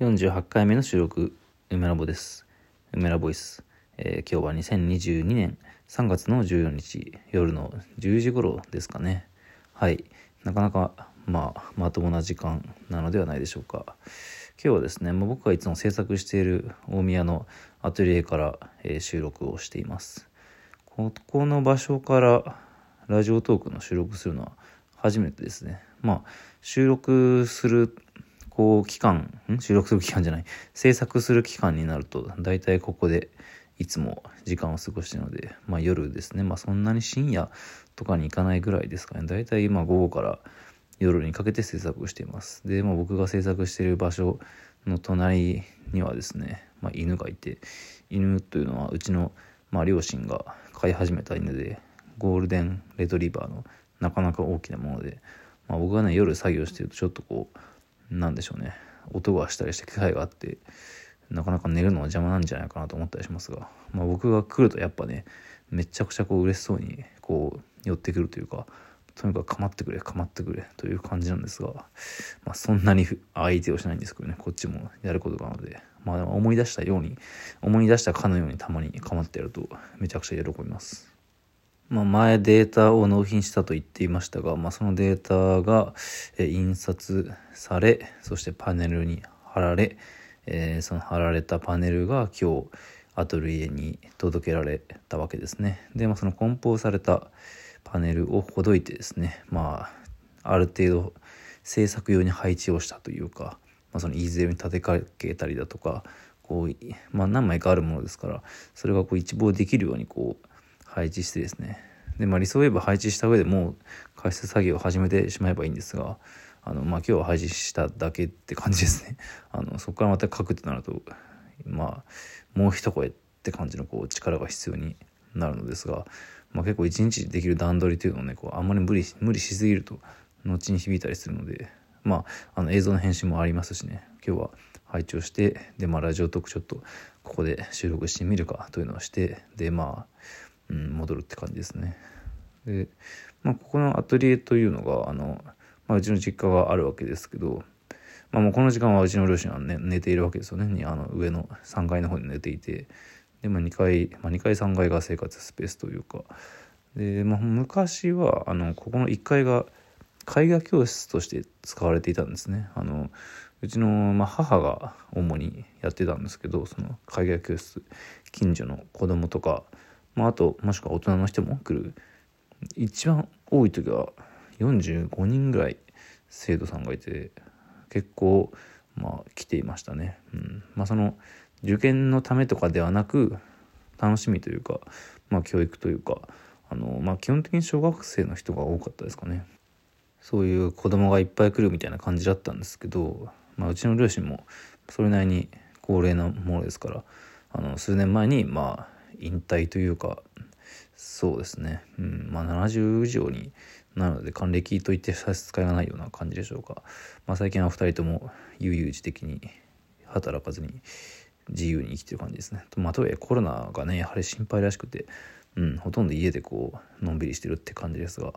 48回目の収録、梅ラボです。梅ラボイス。えー今日は2022年3月の14日夜の10時頃ですかね。はい。なかなか、まあ、まともな時間なのではないでしょうか。今日はですね、もう僕がいつも制作している大宮のアトリエから、えー収録をしています。ここの場所からラジオトークの収録するのは初めてですね。まあ、収録する、こう、期間、収録する期間じゃない、制作する期間になると、大体ここでいつも時間を過ごしてるので、まあ夜ですね。まあそんなに深夜とかに行かないぐらいですかね。大体今午後から夜にかけて制作をしています。で、まあ僕が制作している場所の隣にはですね、まあ犬がいて、犬というのはうちの、まあ、両親が飼い始めた犬でゴールデンレトリバーのなかなか大きなもので、まあ、僕がね夜作業してるとちょっとこうなんでしょうね音がしたりして機会があってなかなか寝るのは邪魔なんじゃないかなと思ったりしますが、まあ、僕が来るとやっぱねめちゃくちゃこう嬉しそうにこう寄ってくるというかとにかく構ってくれ構ってくれという感じなんですが、まあ、そんなに相手をしないんですけどねこっちもやることなのでまあでも思い出したように思い出したかのようにたまに構ってやるとめちゃくちゃ喜びます。まあ、前データを納品したと言っていましたが、まあ、そのデータがえ印刷されそしてパネルに貼られ、えーその貼られたパネルが今日アトリエに届けられたわけですね。で、まあ、その梱包されたパネルをほどいてですねまあある程度制作用に配置をしたというか、まあ、そのイーゼルに立てかけたりだとかこう、まあ、何枚かあるものですからそれがこう一望できるようにこう配置してですね。で、まあ、理想を言えば配置した上でもう解説作業を始めてしまえばいいんですがあの、まあ、今日は配置しただけって感じですね。あのそこからまた書くってなるとまあもう一声って感じのこう力が必要になるのですが、まあ、結構一日できる段取りというのをねこうあんまり無理無理しすぎると後に響いたりするのでまああの映像の編集もありますしね。今日は配置をしてでまあラジオトークちょっとここで収録してみるかというのをしてでまあ、うん、戻るって感じですね。で、まあ、ここのアトリエというのがあの、まあ、うちの実家があるわけですけどまあ、もうこの時間はうちの両親は、ね、寝ているわけですよね。あの上の3階の方に寝ていて。で、まあ、2階、まあ、2階3階が生活スペースというか。で、まあ、昔はあのここの1階が絵画教室として使われていたんですね。あのうちの、まあ、母が主にやってたんですけどその絵画教室近所の子供とか、まあ、あともしくは大人の人も来る一番多い時は45人ぐらい生徒さんがいて結構まあ来ていましたね。うん、まあその受験のためとかではなく楽しみというか、まあ、教育というかあの、まあ、基本的に小学生の人が多かったですかね。そういう子供がいっぱい来るみたいな感じだったんですけど、まあ、うちの両親もそれなりに高齢なものですからあの数年前にまあ引退というかそうですね、うん。まあ、70以上になるので還暦といって差し支えがないような感じでしょうか、まあ、最近は2人とも悠々自適に働かずに自由に生きてる感じですね。と,、まあ、とはいえコロナがねやはり心配らしくて、うん、ほとんど家でこうのんびりしてるって感じですが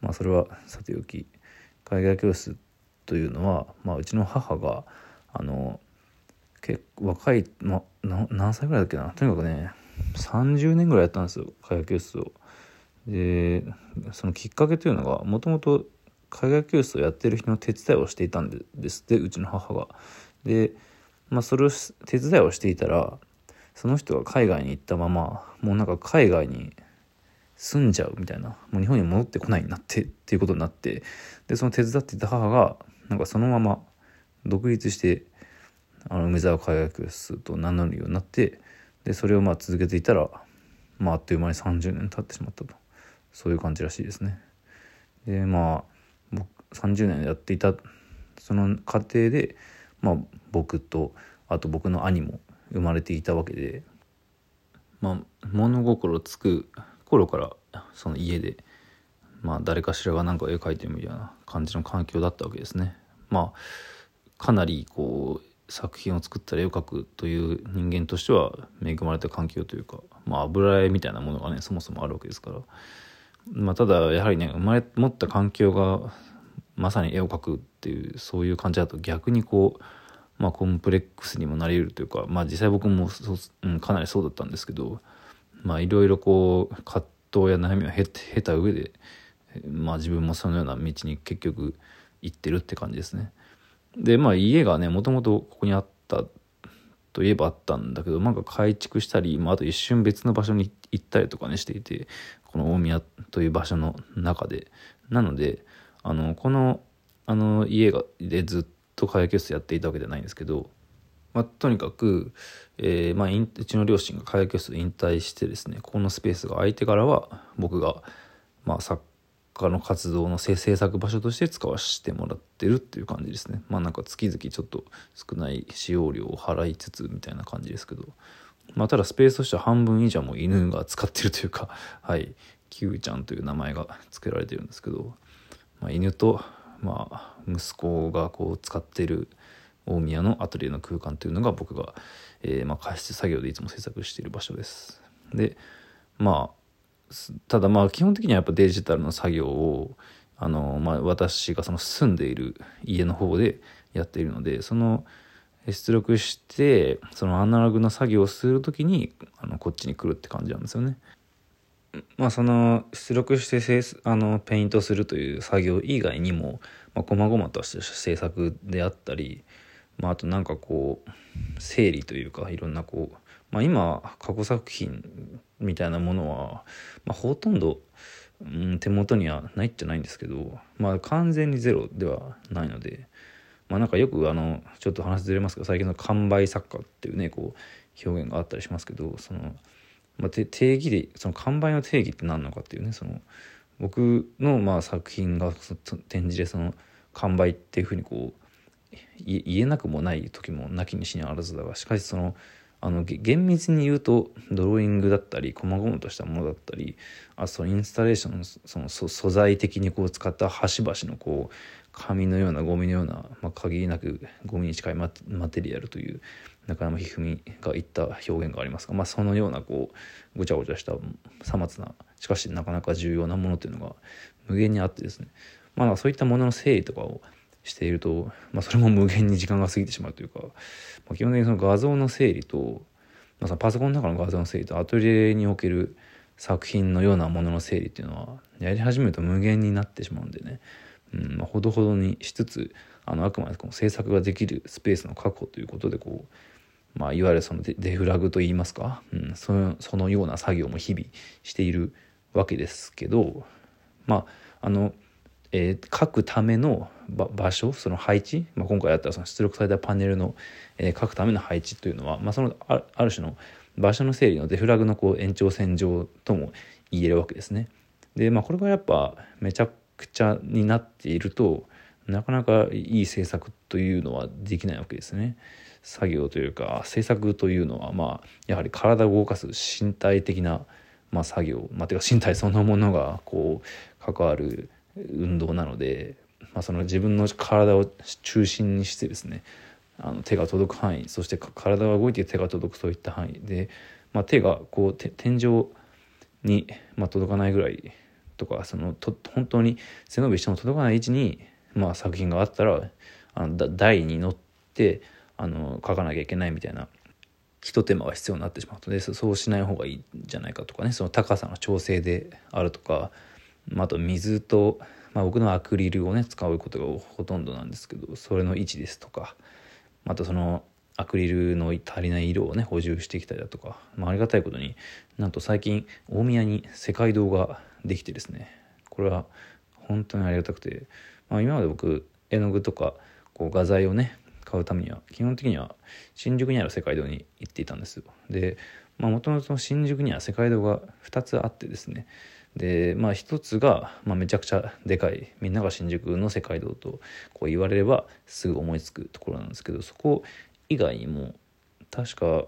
まあそれはさておき海外教室というのは、まあ、うちの母があの結構若い、まあ、な何歳ぐらいだっけな。とにかくね30年ぐらいやったんですよ海外教室を。でそのきっかけというのがもともと海外教室をやってる人の手伝いをしていたんですってうちの母が。で、まあ、それを手伝いをしていたらその人が海外に行ったままもうなんか海外に住んじゃうみたいなもう日本に戻ってこないになってっていうことになってでその手伝っていた母がなんかそのまま独立してあの梅沢海外教室と名乗るようになってでそれをまあ続けていたら、まあ、あっという間に30年経ってしまったとそういう感じらしいですね。でまあ僕30年やっていたその過程で、まあ、僕とあと僕の兄も生まれていたわけで、まあ、物心つく頃からその家で、まあ、誰かしらが何か絵描いてるみたいな感じの環境だったわけですね。まあかなりこう作品を作ったり絵を描くという人間としては恵まれた環境というか、まあ、油絵みたいなものがねそもそもあるわけですから、まあ、ただやはりね生まれ持った環境がまさに絵を描くっていうそういう感じだと逆にこうまあ、コンプレックスにもなり得るというか、まあ、実際僕もそう、うん、かなりそうだったんですけどまあいろいろこう葛藤や悩みを経経た上で、まあ、自分もそのような道に結局行ってるって感じですね。でまあ家がねもともとここにあったといえばあったんだけどなんか改築したり、まあ、あと一瞬別の場所に行ったりとかねしていてこの大宮という場所の中で。なのであのこのあの家がでずっと会計室やっていたわけじゃないんですけど、まあ、とにかく、えーまあ、うちの両親が会計室引退してですねこのスペースが空いてからは僕が、まあ、作家の活動の制作場所として使わせてもらってるっていう感じですね。まあなんか月々ちょっと少ない使用料を払いつつみたいな感じですけど。まあただスペースとしては半分以上も犬が使ってるというか はい。Q ちゃんという名前が付けられてるんですけど、まあ、犬とまあ、息子がこう使ってる大宮のアトリエの空間というのが僕が、えー、まあ、加湿作業でいつも制作している場所です。でまあただまあ基本的にはやっぱデジタルの作業をあの、まあ、私がその住んでいる家の方でやっているのでその出力してそのアナログの作業をする時にあのこっちに来るって感じなんですよね。まあその出力してあのペイントするという作業以外にも、まあ、細々とした制作であったり、まあ、あとなんかこう整理というかいろんなこう、まあ、今過去作品みたいなものは、まあ、ほとんど、うん、手元にはないじゃないんですけど、まあ、完全にゼロではないので、まあ、なんかよくあのちょっと話ずれますけど最近の完売作家っていうねこう表現があったりしますけどその。まあ、定義でその完売の定義って何なのかっていうねその僕のまあ作品が展示でその完売っていうふうにこう言えなくもない時もなきにしにあらずだがしかしそのあの厳密に言うとドローイングだったり細々としたものだったりあそのインスタレーションのその素材的にこう使った端々のこう紙のようなゴミのような、まあ、限りなくゴミに近いマテリアルという中山一二三が言った表現がありますが、まあ、そのようなこうごちゃごちゃしたさまつなしかしなかなか重要なものというのが無限にあってですね、まあ、そういったものの整理とかをしていると、まあ、それも無限に時間が過ぎてしまうというか、まあ、基本的にその画像の整理と、まあ、パソコンの中の画像の整理とアトリエにおける作品のようなものの整理っていうのはやり始めると無限になってしまうんでね、うんまあ、ほどほどにしつつあのあくまでこの制作ができるスペースの確保ということでこうまあ、いわゆるそのデフラグといいますか、うん、そのそのような作業も日々しているわけですけどまああの、えー、書くための場所その配置、まあ、今回やったその出力されたパネルの、えー、書くための配置というのは、まあ、そのあある種の場所の整理のデフラグのこう延長線上とも言えるわけですね。でまあこれがやっぱめちゃくちゃになっているとなかなかいい政策というのはできないわけですね。作業というか制作というのはまあやはり体を動かす身体的な、まあ、作業、まあ、てか身体そのものがこう関わる運動なので、まあ、その自分の体を中心にしてですねあの手が届く範囲そして体が動いて手が届くそういった範囲で、まあ、手がこう天井に、まあ、届かないぐらいとかそのと本当に背伸びしても届かない位置に、まあ、作品があったらあの台に乗ってあの書かなきゃいけないみたいな一手間が必要になってしまうのでそうしない方がいいんじゃないかとかねその高さの調整であるとか、あ、と水と、まあ、僕のアクリルをね使うことがほとんどなんですけどそれの位置ですとかまたそのアクリルの足りない色をね補充してきたりだとか、まあ、ありがたいことになんと最近大宮に世界堂ができてですね。これは本当にありがたくて、まあ、今まで僕絵の具とかこう画材をね買うためには基本的には新宿にある世界堂に行っていたんですよ。でもともと新宿には世界堂が2つあってですねでまあ一つが、まあ、めちゃくちゃでかいみんなが新宿の世界堂とこう言われればすぐ思いつくところなんですけどそこ以外にも確か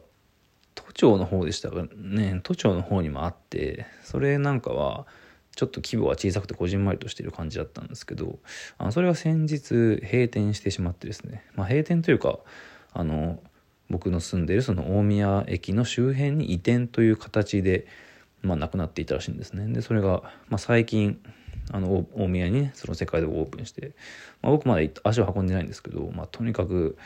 都庁の方でしたがね。都庁の方にもあってそれなんかはちょっと規模は小さくてこじんまりとしている感じだったんですけどあのそれは先日閉店してしまってですね、まあ、閉店というかあの僕の住んでるその大宮駅の周辺に移転という形で、まあ、亡くなっていたらしいんですね。でそれが、まあ、最近あの大宮に、ね、その世界でオープンして、まあ、僕まで足を運んでないんですけど、まあ、とにかく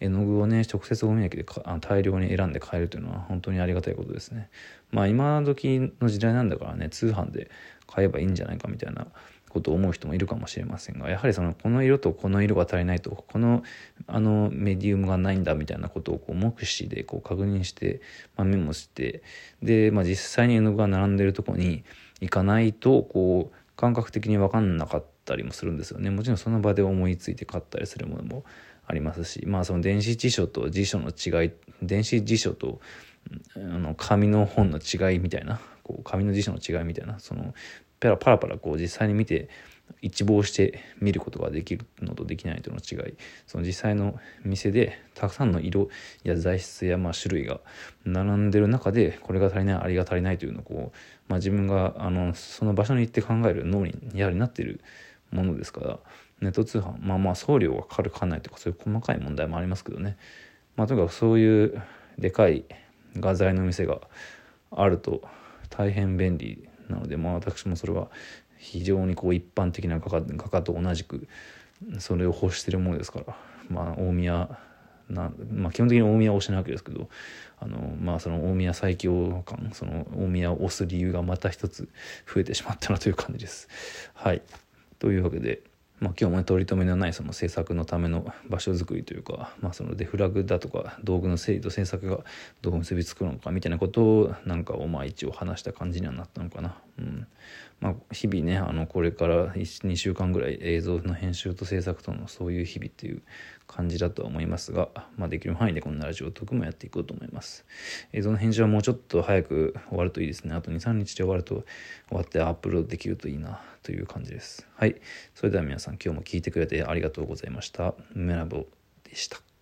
絵の具をね直接大宮駅で大量に選んで買えるというのは本当にありがたいことですね。まあ今時の時代なんだからね通販で買えばいいんじゃないかみたいなことを思う人もいるかもしれませんがやはりそのこの色とこの色が足りないとこのあのメディウムがないんだみたいなことをこう目視でこう確認して、まあ、メモしてで、まあ、実際に絵の具が並んでるとこに行かないとこう感覚的に分かんなかったりもするんですよね。もちろんその場で思いついて買ったりするものもありますしまあその電子辞書と辞書の違い電子辞書とあの紙の本の違いみたいなこう紙の辞書の違いみたいなそのペラパラパラこう実際に見て一望して見ることができるのとできないとの違い。その実際の店でたくさんの色や材質やまあ種類が並んでる中でこれが足りないあれが足りないというのをこう、まあ、自分があのその場所に行って考える脳にやはりなっているものですからネット通販まあまあ送料がかかるかかんないとかそういう細かい問題もありますけどね。まあとにかくそういうでかい画材の店があると大変便利なので、まあ、私もそれは非常にこう一般的な画家画家と同じくそれを欲してるものですから、まあ、大宮な、まあ、基本的に大宮を推しなわけですけどあの、まあ、その大宮最強感その大宮を推す理由がまた一つ増えてしまったなという感じです。はいというわけで。まあ、今日も、取り留めのないその制作のための場所づくりというか、まあ、そのデフラグだとか道具の整理と制作が どう結びつくのかみたいなことをなんかをまあ一応話した感じにはなったのかな。うんまあ、日々ねあのこれから2週間ぐらい映像の編集と制作とのそういう日々っていう感じだとは思いますが、まあ、できる範囲でこのラジオトークもやっていこうと思います。映像の編集はもうちょっと早く終わるといいですね。あと23日で終わると終わってアップロードできるといいなという感じです。はい。それでは皆さん今日も聞いてくれてありがとうございました。メラボでした。